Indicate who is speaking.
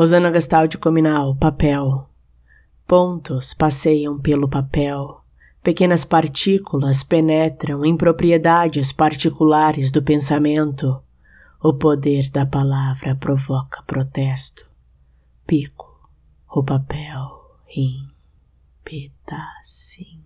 Speaker 1: Rosana Gastaldi Cominal, ah, papel. Pontos passeiam pelo papel. Pequenas partículas penetram em propriedades particulares do pensamento. O poder da palavra provoca protesto. Pico o papel em pedacinhos.